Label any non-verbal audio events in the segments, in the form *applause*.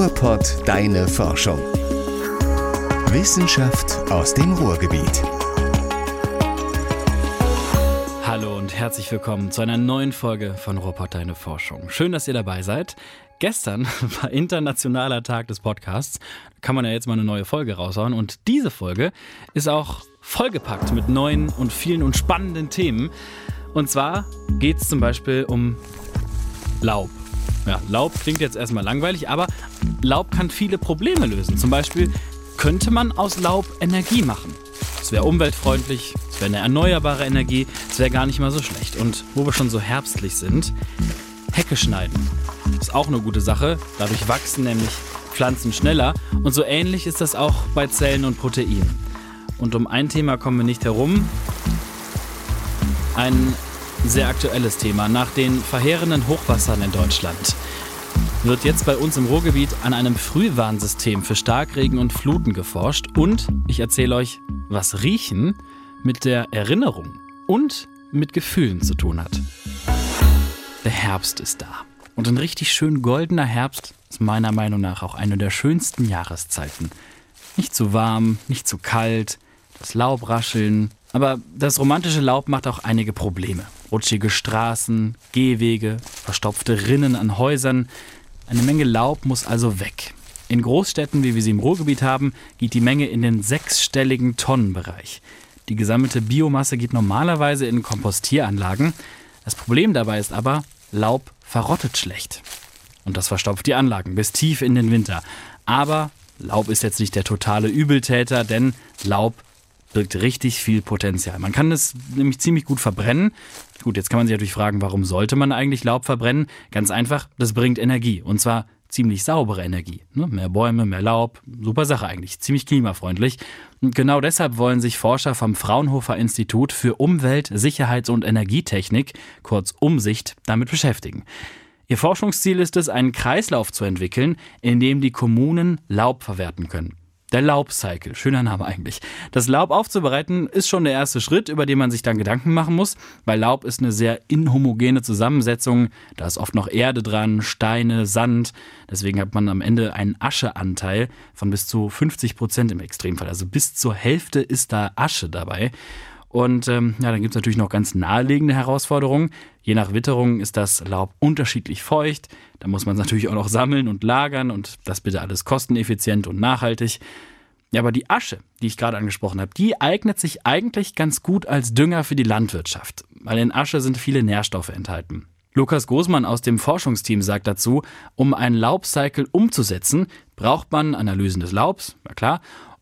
Ruhrpott Deine Forschung. Wissenschaft aus dem Ruhrgebiet. Hallo und herzlich willkommen zu einer neuen Folge von Ruhrpott Deine Forschung. Schön, dass ihr dabei seid. Gestern *laughs* war Internationaler Tag des Podcasts. Kann man ja jetzt mal eine neue Folge raushauen. Und diese Folge ist auch vollgepackt mit neuen und vielen und spannenden Themen. Und zwar geht es zum Beispiel um Laub. Ja, Laub klingt jetzt erstmal langweilig, aber Laub kann viele Probleme lösen. Zum Beispiel könnte man aus Laub Energie machen. Es wäre umweltfreundlich, es wäre eine erneuerbare Energie, es wäre gar nicht mal so schlecht. Und wo wir schon so herbstlich sind, Hecke schneiden. Ist auch eine gute Sache. Dadurch wachsen nämlich Pflanzen schneller. Und so ähnlich ist das auch bei Zellen und Proteinen. Und um ein Thema kommen wir nicht herum. Ein sehr aktuelles Thema. Nach den verheerenden Hochwassern in Deutschland wird jetzt bei uns im Ruhrgebiet an einem Frühwarnsystem für Starkregen und Fluten geforscht. Und ich erzähle euch, was Riechen mit der Erinnerung und mit Gefühlen zu tun hat. Der Herbst ist da. Und ein richtig schön goldener Herbst ist meiner Meinung nach auch eine der schönsten Jahreszeiten. Nicht zu warm, nicht zu kalt, das Laub rascheln. Aber das romantische Laub macht auch einige Probleme. Rutschige Straßen, Gehwege, verstopfte Rinnen an Häusern. Eine Menge Laub muss also weg. In Großstädten, wie wir sie im Ruhrgebiet haben, geht die Menge in den sechsstelligen Tonnenbereich. Die gesammelte Biomasse geht normalerweise in Kompostieranlagen. Das Problem dabei ist aber, Laub verrottet schlecht. Und das verstopft die Anlagen bis tief in den Winter. Aber Laub ist jetzt nicht der totale Übeltäter, denn Laub birgt richtig viel Potenzial. Man kann es nämlich ziemlich gut verbrennen. Gut, jetzt kann man sich natürlich fragen, warum sollte man eigentlich Laub verbrennen? Ganz einfach, das bringt Energie. Und zwar ziemlich saubere Energie. Ne? Mehr Bäume, mehr Laub, super Sache eigentlich, ziemlich klimafreundlich. Und genau deshalb wollen sich Forscher vom Fraunhofer Institut für Umwelt, Sicherheits- und Energietechnik, kurz Umsicht, damit beschäftigen. Ihr Forschungsziel ist es, einen Kreislauf zu entwickeln, in dem die Kommunen Laub verwerten können. Der Laubcycle, schöner Name eigentlich. Das Laub aufzubereiten ist schon der erste Schritt, über den man sich dann Gedanken machen muss, weil Laub ist eine sehr inhomogene Zusammensetzung. Da ist oft noch Erde dran, Steine, Sand. Deswegen hat man am Ende einen Ascheanteil von bis zu 50 Prozent im Extremfall. Also bis zur Hälfte ist da Asche dabei. Und ähm, ja, dann gibt es natürlich noch ganz naheliegende Herausforderungen. Je nach Witterung ist das Laub unterschiedlich feucht. Da muss man es natürlich auch noch sammeln und lagern und das bitte alles kosteneffizient und nachhaltig. Ja, aber die Asche, die ich gerade angesprochen habe, die eignet sich eigentlich ganz gut als Dünger für die Landwirtschaft, weil in Asche sind viele Nährstoffe enthalten. Lukas Großmann aus dem Forschungsteam sagt dazu, um einen Laubcycle umzusetzen, braucht man Analysen des Laubs, na klar,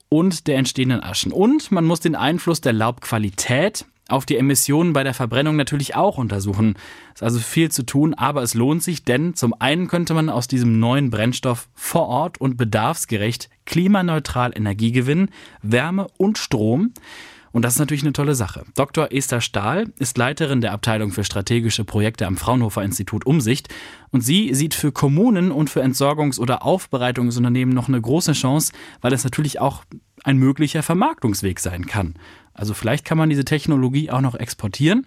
und der entstehenden Aschen. Und man muss den Einfluss der Laubqualität auf die Emissionen bei der Verbrennung natürlich auch untersuchen. Ist also viel zu tun, aber es lohnt sich, denn zum einen könnte man aus diesem neuen Brennstoff vor Ort und bedarfsgerecht klimaneutral Energie gewinnen, Wärme und Strom. Und das ist natürlich eine tolle Sache. Dr. Esther Stahl ist Leiterin der Abteilung für strategische Projekte am Fraunhofer Institut Umsicht. Und sie sieht für Kommunen und für Entsorgungs- oder Aufbereitungsunternehmen noch eine große Chance, weil es natürlich auch ein möglicher Vermarktungsweg sein kann. Also vielleicht kann man diese Technologie auch noch exportieren.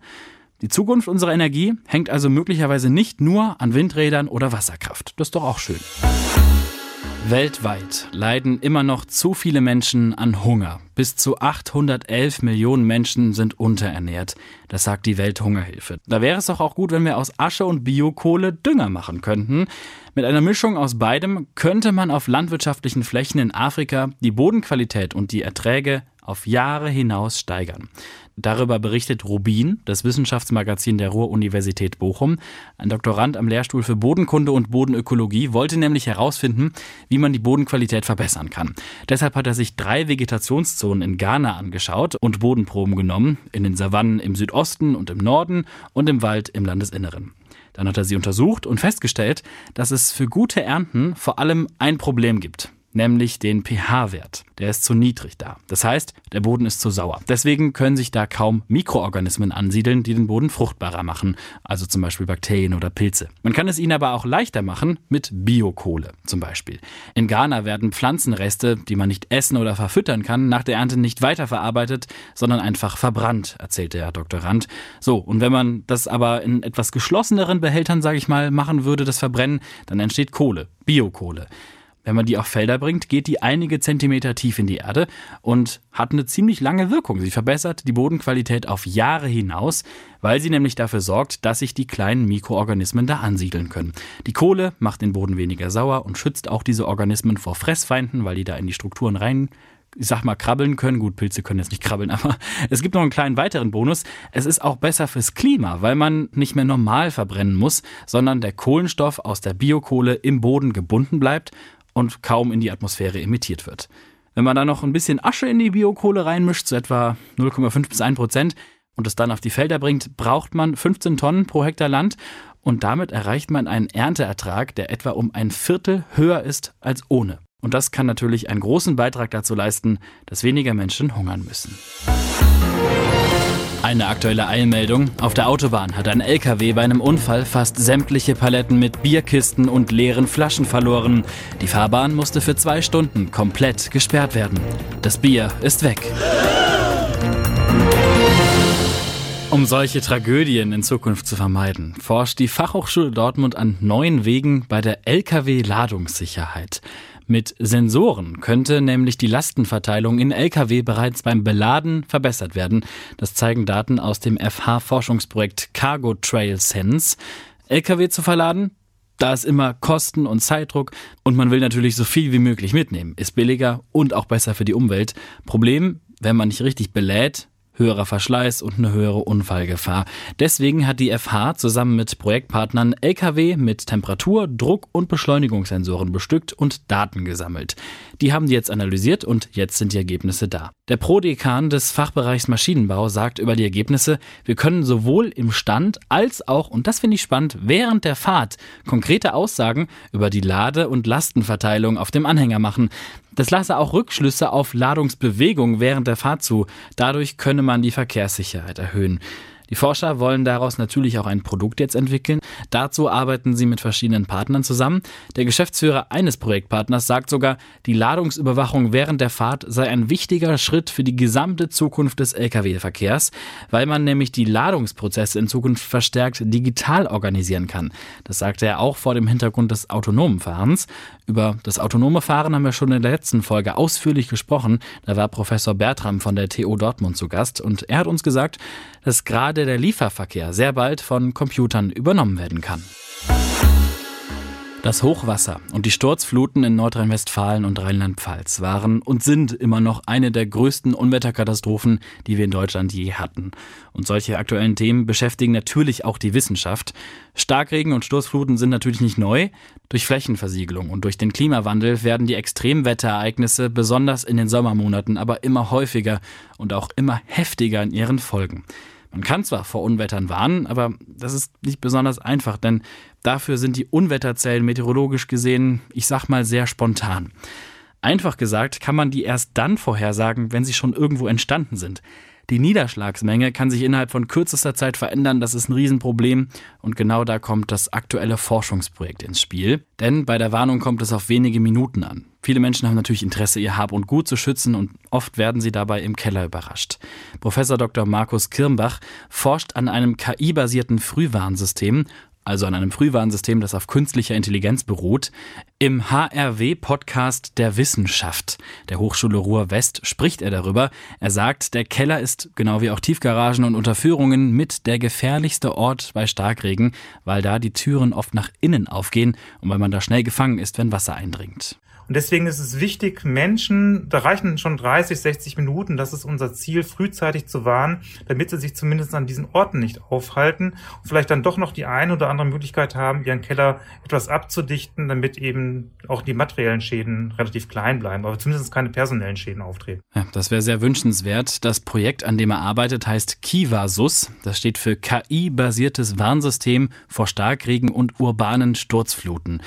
Die Zukunft unserer Energie hängt also möglicherweise nicht nur an Windrädern oder Wasserkraft. Das ist doch auch schön. Weltweit leiden immer noch zu viele Menschen an Hunger. Bis zu 811 Millionen Menschen sind unterernährt. Das sagt die Welthungerhilfe. Da wäre es doch auch gut, wenn wir aus Asche und Biokohle Dünger machen könnten. Mit einer Mischung aus beidem könnte man auf landwirtschaftlichen Flächen in Afrika die Bodenqualität und die Erträge auf Jahre hinaus steigern. Darüber berichtet Rubin, das Wissenschaftsmagazin der Ruhr-Universität Bochum. Ein Doktorand am Lehrstuhl für Bodenkunde und Bodenökologie wollte nämlich herausfinden, wie man die Bodenqualität verbessern kann. Deshalb hat er sich drei Vegetationszonen in Ghana angeschaut und Bodenproben genommen, in den Savannen im Südosten und im Norden und im Wald im Landesinneren. Dann hat er sie untersucht und festgestellt, dass es für gute Ernten vor allem ein Problem gibt nämlich den pH-Wert. Der ist zu niedrig da. Das heißt, der Boden ist zu sauer. Deswegen können sich da kaum Mikroorganismen ansiedeln, die den Boden fruchtbarer machen, also zum Beispiel Bakterien oder Pilze. Man kann es ihnen aber auch leichter machen mit Biokohle zum Beispiel. In Ghana werden Pflanzenreste, die man nicht essen oder verfüttern kann, nach der Ernte nicht weiterverarbeitet, sondern einfach verbrannt, erzählte Herr Dr. Rand. So, und wenn man das aber in etwas geschlosseneren Behältern, sage ich mal, machen würde, das Verbrennen, dann entsteht Kohle, Biokohle. Wenn man die auf Felder bringt, geht die einige Zentimeter tief in die Erde und hat eine ziemlich lange Wirkung. Sie verbessert die Bodenqualität auf Jahre hinaus, weil sie nämlich dafür sorgt, dass sich die kleinen Mikroorganismen da ansiedeln können. Die Kohle macht den Boden weniger sauer und schützt auch diese Organismen vor Fressfeinden, weil die da in die Strukturen rein ich sag mal, krabbeln können. Gut, Pilze können jetzt nicht krabbeln, *laughs* aber es gibt noch einen kleinen weiteren Bonus. Es ist auch besser fürs Klima, weil man nicht mehr normal verbrennen muss, sondern der Kohlenstoff aus der Biokohle im Boden gebunden bleibt und kaum in die Atmosphäre emittiert wird. Wenn man da noch ein bisschen Asche in die Biokohle reinmischt, so etwa 0,5 bis 1 Prozent, und es dann auf die Felder bringt, braucht man 15 Tonnen pro Hektar Land und damit erreicht man einen Ernteertrag, der etwa um ein Viertel höher ist als ohne. Und das kann natürlich einen großen Beitrag dazu leisten, dass weniger Menschen hungern müssen. Eine aktuelle Eilmeldung. Auf der Autobahn hat ein LKW bei einem Unfall fast sämtliche Paletten mit Bierkisten und leeren Flaschen verloren. Die Fahrbahn musste für zwei Stunden komplett gesperrt werden. Das Bier ist weg. Um solche Tragödien in Zukunft zu vermeiden, forscht die Fachhochschule Dortmund an neuen Wegen bei der Lkw-Ladungssicherheit. Mit Sensoren könnte nämlich die Lastenverteilung in Lkw bereits beim Beladen verbessert werden. Das zeigen Daten aus dem FH-Forschungsprojekt Cargo Trail Sense. Lkw zu verladen, da ist immer Kosten und Zeitdruck und man will natürlich so viel wie möglich mitnehmen. Ist billiger und auch besser für die Umwelt. Problem, wenn man nicht richtig belädt, höherer Verschleiß und eine höhere Unfallgefahr. Deswegen hat die FH zusammen mit Projektpartnern LKW mit Temperatur, Druck und Beschleunigungssensoren bestückt und Daten gesammelt. Die haben die jetzt analysiert und jetzt sind die Ergebnisse da. Der Prodekan des Fachbereichs Maschinenbau sagt über die Ergebnisse, wir können sowohl im Stand als auch, und das finde ich spannend, während der Fahrt konkrete Aussagen über die Lade- und Lastenverteilung auf dem Anhänger machen. Das lasse auch Rückschlüsse auf Ladungsbewegung während der Fahrt zu. Dadurch könne man die Verkehrssicherheit erhöhen. Die Forscher wollen daraus natürlich auch ein Produkt jetzt entwickeln. Dazu arbeiten sie mit verschiedenen Partnern zusammen. Der Geschäftsführer eines Projektpartners sagt sogar, die Ladungsüberwachung während der Fahrt sei ein wichtiger Schritt für die gesamte Zukunft des Lkw-Verkehrs, weil man nämlich die Ladungsprozesse in Zukunft verstärkt digital organisieren kann. Das sagte er auch vor dem Hintergrund des autonomen Fahrens. Über das autonome Fahren haben wir schon in der letzten Folge ausführlich gesprochen. Da war Professor Bertram von der TU Dortmund zu Gast und er hat uns gesagt, dass gerade der Lieferverkehr sehr bald von Computern übernommen werden kann. Das Hochwasser und die Sturzfluten in Nordrhein-Westfalen und Rheinland-Pfalz waren und sind immer noch eine der größten Unwetterkatastrophen, die wir in Deutschland je hatten. Und solche aktuellen Themen beschäftigen natürlich auch die Wissenschaft. Starkregen und Sturzfluten sind natürlich nicht neu. Durch Flächenversiegelung und durch den Klimawandel werden die Extremwetterereignisse besonders in den Sommermonaten aber immer häufiger und auch immer heftiger in ihren Folgen. Man kann zwar vor Unwettern warnen, aber das ist nicht besonders einfach, denn dafür sind die Unwetterzellen meteorologisch gesehen, ich sag mal, sehr spontan. Einfach gesagt kann man die erst dann vorhersagen, wenn sie schon irgendwo entstanden sind. Die Niederschlagsmenge kann sich innerhalb von kürzester Zeit verändern, das ist ein Riesenproblem und genau da kommt das aktuelle Forschungsprojekt ins Spiel. Denn bei der Warnung kommt es auf wenige Minuten an. Viele Menschen haben natürlich Interesse, ihr Hab und Gut zu schützen und oft werden sie dabei im Keller überrascht. Professor Dr. Markus Kirnbach forscht an einem KI-basierten Frühwarnsystem also an einem Frühwarnsystem, das auf künstlicher Intelligenz beruht. Im HRW-Podcast der Wissenschaft der Hochschule Ruhr-West spricht er darüber. Er sagt, der Keller ist, genau wie auch Tiefgaragen und Unterführungen, mit der gefährlichste Ort bei Starkregen, weil da die Türen oft nach innen aufgehen und weil man da schnell gefangen ist, wenn Wasser eindringt. Und deswegen ist es wichtig, Menschen, da reichen schon 30, 60 Minuten, das ist unser Ziel, frühzeitig zu warnen, damit sie sich zumindest an diesen Orten nicht aufhalten und vielleicht dann doch noch die eine oder andere Möglichkeit haben, ihren Keller etwas abzudichten, damit eben auch die materiellen Schäden relativ klein bleiben, aber zumindest keine personellen Schäden auftreten. Ja, das wäre sehr wünschenswert. Das Projekt, an dem er arbeitet, heißt KIVASUS. Das steht für KI-basiertes Warnsystem vor Starkregen und urbanen Sturzfluten.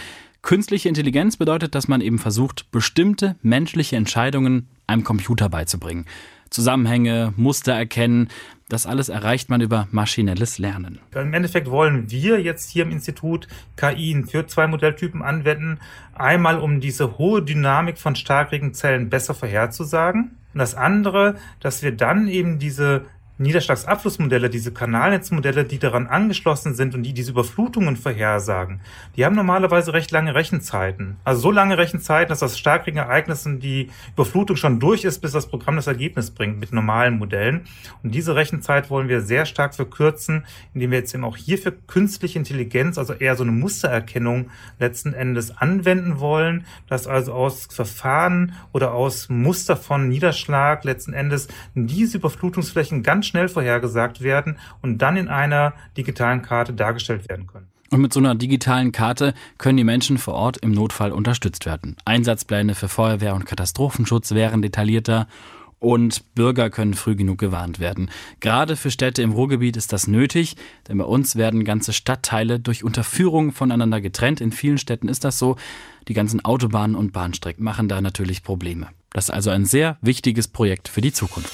Künstliche Intelligenz bedeutet, dass man eben versucht, bestimmte menschliche Entscheidungen einem Computer beizubringen. Zusammenhänge, Muster erkennen, das alles erreicht man über maschinelles Lernen. Im Endeffekt wollen wir jetzt hier im Institut KI für zwei Modelltypen anwenden. Einmal, um diese hohe Dynamik von Starkregenzellen besser vorherzusagen. Und das andere, dass wir dann eben diese Niederschlagsabflussmodelle, diese Kanalnetzmodelle, die daran angeschlossen sind und die diese Überflutungen vorhersagen, die haben normalerweise recht lange Rechenzeiten. Also so lange Rechenzeiten, dass das Starkregenereignissen die Überflutung schon durch ist, bis das Programm das Ergebnis bringt mit normalen Modellen. Und diese Rechenzeit wollen wir sehr stark verkürzen, indem wir jetzt eben auch hier für künstliche Intelligenz, also eher so eine Mustererkennung letzten Endes anwenden wollen, dass also aus Verfahren oder aus Muster von Niederschlag letzten Endes diese Überflutungsflächen ganz schnell vorhergesagt werden und dann in einer digitalen Karte dargestellt werden können. Und mit so einer digitalen Karte können die Menschen vor Ort im Notfall unterstützt werden. Einsatzpläne für Feuerwehr und Katastrophenschutz wären detaillierter und Bürger können früh genug gewarnt werden. Gerade für Städte im Ruhrgebiet ist das nötig, denn bei uns werden ganze Stadtteile durch Unterführung voneinander getrennt. In vielen Städten ist das so. Die ganzen Autobahnen und Bahnstrecken machen da natürlich Probleme. Das ist also ein sehr wichtiges Projekt für die Zukunft.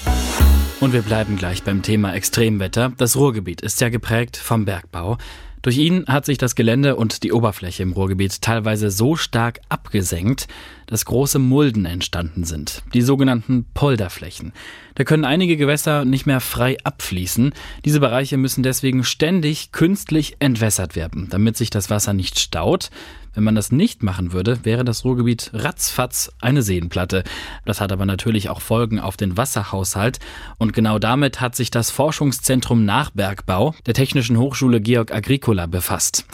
Und wir bleiben gleich beim Thema Extremwetter. Das Ruhrgebiet ist ja geprägt vom Bergbau. Durch ihn hat sich das Gelände und die Oberfläche im Ruhrgebiet teilweise so stark abgesenkt, dass große Mulden entstanden sind, die sogenannten Polderflächen. Da können einige Gewässer nicht mehr frei abfließen. Diese Bereiche müssen deswegen ständig künstlich entwässert werden, damit sich das Wasser nicht staut. Wenn man das nicht machen würde, wäre das Ruhrgebiet ratzfatz eine Seenplatte. Das hat aber natürlich auch Folgen auf den Wasserhaushalt. Und genau damit hat sich das Forschungszentrum Nachbergbau der Technischen Hochschule Georg Agricola befasst.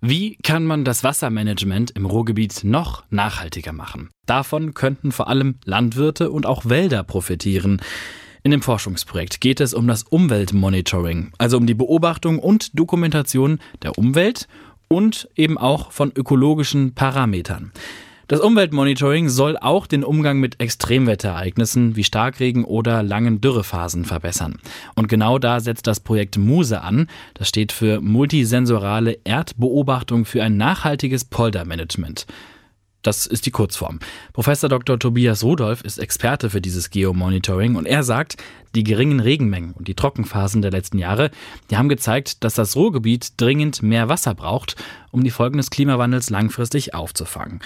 Wie kann man das Wassermanagement im Ruhrgebiet noch nachhaltiger machen? Davon könnten vor allem Landwirte und auch Wälder profitieren. In dem Forschungsprojekt geht es um das Umweltmonitoring, also um die Beobachtung und Dokumentation der Umwelt und eben auch von ökologischen Parametern. Das Umweltmonitoring soll auch den Umgang mit Extremwetterereignissen wie Starkregen oder langen Dürrephasen verbessern. Und genau da setzt das Projekt MUSE an. Das steht für multisensorale Erdbeobachtung für ein nachhaltiges Poldermanagement. Das ist die Kurzform. Professor Dr. Tobias Rudolph ist Experte für dieses Geomonitoring und er sagt, die geringen Regenmengen und die Trockenphasen der letzten Jahre, die haben gezeigt, dass das Ruhrgebiet dringend mehr Wasser braucht, um die Folgen des Klimawandels langfristig aufzufangen.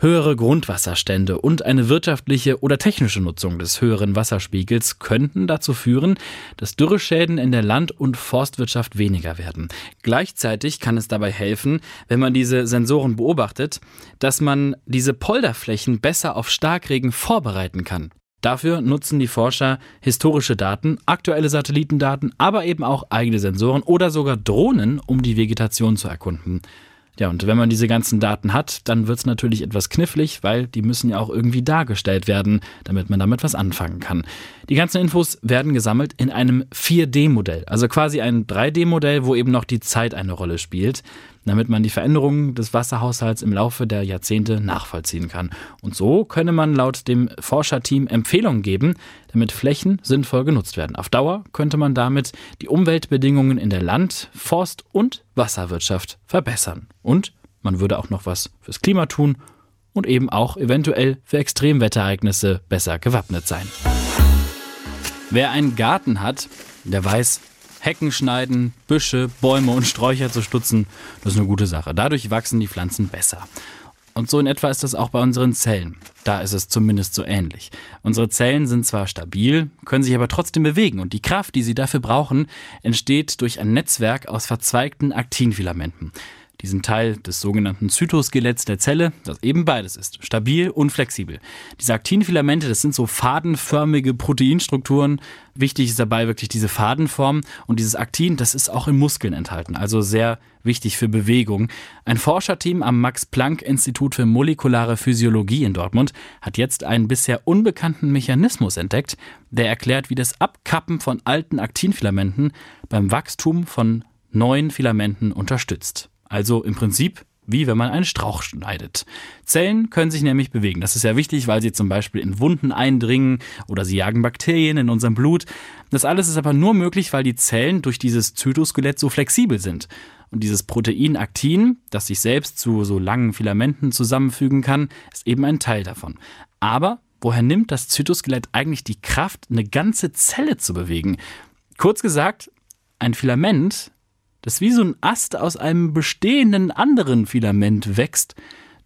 Höhere Grundwasserstände und eine wirtschaftliche oder technische Nutzung des höheren Wasserspiegels könnten dazu führen, dass Dürreschäden in der Land- und Forstwirtschaft weniger werden. Gleichzeitig kann es dabei helfen, wenn man diese Sensoren beobachtet, dass man diese Polderflächen besser auf Starkregen vorbereiten kann. Dafür nutzen die Forscher historische Daten, aktuelle Satellitendaten, aber eben auch eigene Sensoren oder sogar Drohnen, um die Vegetation zu erkunden. Ja, und wenn man diese ganzen Daten hat, dann wird es natürlich etwas knifflig, weil die müssen ja auch irgendwie dargestellt werden, damit man damit was anfangen kann. Die ganzen Infos werden gesammelt in einem 4D-Modell, also quasi ein 3D-Modell, wo eben noch die Zeit eine Rolle spielt damit man die Veränderungen des Wasserhaushalts im Laufe der Jahrzehnte nachvollziehen kann. Und so könne man laut dem Forscherteam Empfehlungen geben, damit Flächen sinnvoll genutzt werden. Auf Dauer könnte man damit die Umweltbedingungen in der Land-, Forst- und Wasserwirtschaft verbessern. Und man würde auch noch was fürs Klima tun und eben auch eventuell für Extremwetterereignisse besser gewappnet sein. Wer einen Garten hat, der weiß, Hecken schneiden, Büsche, Bäume und Sträucher zu stutzen, das ist eine gute Sache. Dadurch wachsen die Pflanzen besser. Und so in etwa ist das auch bei unseren Zellen. Da ist es zumindest so ähnlich. Unsere Zellen sind zwar stabil, können sich aber trotzdem bewegen und die Kraft, die sie dafür brauchen, entsteht durch ein Netzwerk aus verzweigten Aktinfilamenten diesen Teil des sogenannten Zytoskeletts der Zelle, das eben beides ist, stabil und flexibel. Diese Aktinfilamente, das sind so fadenförmige Proteinstrukturen. Wichtig ist dabei wirklich diese Fadenform und dieses Aktin, das ist auch in Muskeln enthalten, also sehr wichtig für Bewegung. Ein Forscherteam am Max-Planck-Institut für molekulare Physiologie in Dortmund hat jetzt einen bisher unbekannten Mechanismus entdeckt, der erklärt, wie das Abkappen von alten Aktinfilamenten beim Wachstum von neuen Filamenten unterstützt. Also im Prinzip wie wenn man einen Strauch schneidet. Zellen können sich nämlich bewegen. Das ist ja wichtig, weil sie zum Beispiel in Wunden eindringen oder sie jagen Bakterien in unserem Blut. Das alles ist aber nur möglich, weil die Zellen durch dieses Zytoskelett so flexibel sind. Und dieses Protein Aktin, das sich selbst zu so langen Filamenten zusammenfügen kann, ist eben ein Teil davon. Aber woher nimmt das Zytoskelett eigentlich die Kraft, eine ganze Zelle zu bewegen? Kurz gesagt, ein Filament das wie so ein Ast aus einem bestehenden anderen Filament wächst,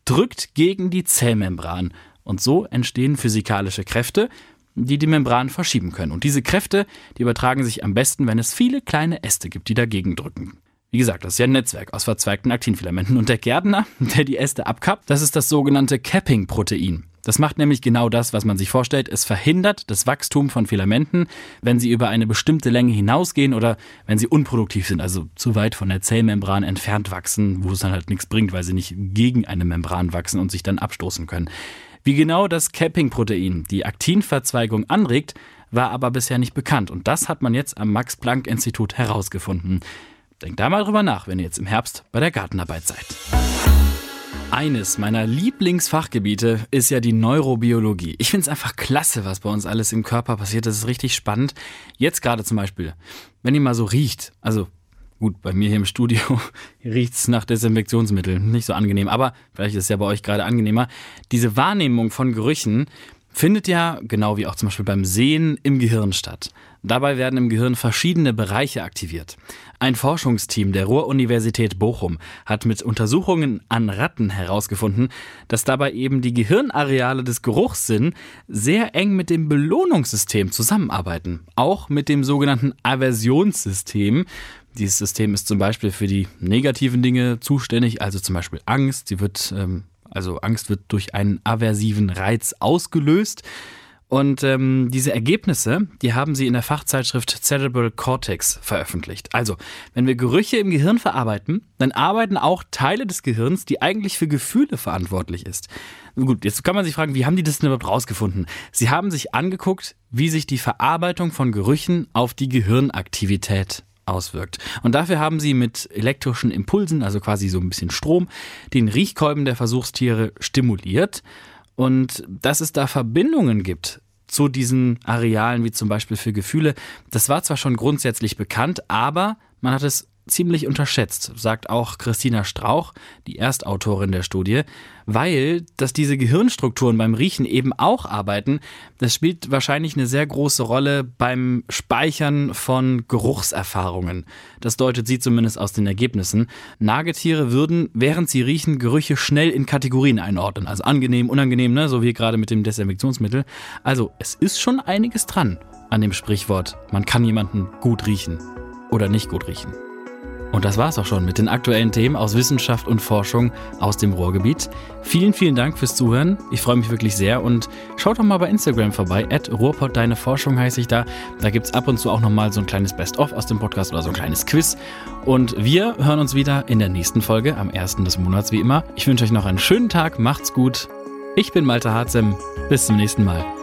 drückt gegen die Zellmembran. Und so entstehen physikalische Kräfte, die die Membran verschieben können. Und diese Kräfte, die übertragen sich am besten, wenn es viele kleine Äste gibt, die dagegen drücken. Wie gesagt, das ist ja ein Netzwerk aus verzweigten Aktinfilamenten. Und der Gärtner, *laughs* der die Äste abkappt, das ist das sogenannte Capping-Protein. Das macht nämlich genau das, was man sich vorstellt. Es verhindert das Wachstum von Filamenten, wenn sie über eine bestimmte Länge hinausgehen oder wenn sie unproduktiv sind, also zu weit von der Zellmembran entfernt wachsen, wo es dann halt nichts bringt, weil sie nicht gegen eine Membran wachsen und sich dann abstoßen können. Wie genau das Capping-Protein die Aktinverzweigung anregt, war aber bisher nicht bekannt. Und das hat man jetzt am Max-Planck-Institut herausgefunden. Denkt da mal drüber nach, wenn ihr jetzt im Herbst bei der Gartenarbeit seid. Eines meiner Lieblingsfachgebiete ist ja die Neurobiologie. Ich finde es einfach klasse, was bei uns alles im Körper passiert. Das ist richtig spannend. Jetzt gerade zum Beispiel, wenn ihr mal so riecht, also gut, bei mir hier im Studio *laughs* riecht es nach Desinfektionsmittel, nicht so angenehm, aber vielleicht ist es ja bei euch gerade angenehmer. Diese Wahrnehmung von Gerüchen findet ja, genau wie auch zum Beispiel beim Sehen, im Gehirn statt. Dabei werden im Gehirn verschiedene Bereiche aktiviert. Ein Forschungsteam der Ruhr-Universität Bochum hat mit Untersuchungen an Ratten herausgefunden, dass dabei eben die Gehirnareale des Geruchssinn sehr eng mit dem Belohnungssystem zusammenarbeiten. Auch mit dem sogenannten Aversionssystem. Dieses System ist zum Beispiel für die negativen Dinge zuständig, also zum Beispiel Angst. Sie wird ähm, also Angst wird durch einen aversiven Reiz ausgelöst. Und ähm, diese Ergebnisse, die haben sie in der Fachzeitschrift Cerebral Cortex veröffentlicht. Also, wenn wir Gerüche im Gehirn verarbeiten, dann arbeiten auch Teile des Gehirns, die eigentlich für Gefühle verantwortlich ist. Gut, jetzt kann man sich fragen, wie haben die das denn überhaupt rausgefunden? Sie haben sich angeguckt, wie sich die Verarbeitung von Gerüchen auf die Gehirnaktivität auswirkt. Und dafür haben sie mit elektrischen Impulsen, also quasi so ein bisschen Strom, den Riechkolben der Versuchstiere stimuliert. Und dass es da Verbindungen gibt zu diesen Arealen, wie zum Beispiel für Gefühle, das war zwar schon grundsätzlich bekannt, aber man hat es ziemlich unterschätzt, sagt auch Christina Strauch, die Erstautorin der Studie, weil dass diese Gehirnstrukturen beim Riechen eben auch arbeiten, das spielt wahrscheinlich eine sehr große Rolle beim Speichern von Geruchserfahrungen. Das deutet sie zumindest aus den Ergebnissen. Nagetiere würden, während sie riechen, Gerüche schnell in Kategorien einordnen, also angenehm, unangenehm, ne? so wie gerade mit dem Desinfektionsmittel. Also es ist schon einiges dran an dem Sprichwort, man kann jemanden gut riechen oder nicht gut riechen. Und das war's auch schon mit den aktuellen Themen aus Wissenschaft und Forschung aus dem Ruhrgebiet. Vielen, vielen Dank fürs Zuhören. Ich freue mich wirklich sehr und schaut doch mal bei Instagram vorbei. At Ruhrpott Deine Forschung heiße ich da. Da gibt's ab und zu auch nochmal so ein kleines Best-of aus dem Podcast oder so ein kleines Quiz. Und wir hören uns wieder in der nächsten Folge am 1. des Monats wie immer. Ich wünsche euch noch einen schönen Tag. Macht's gut. Ich bin Malte Harzem. Bis zum nächsten Mal.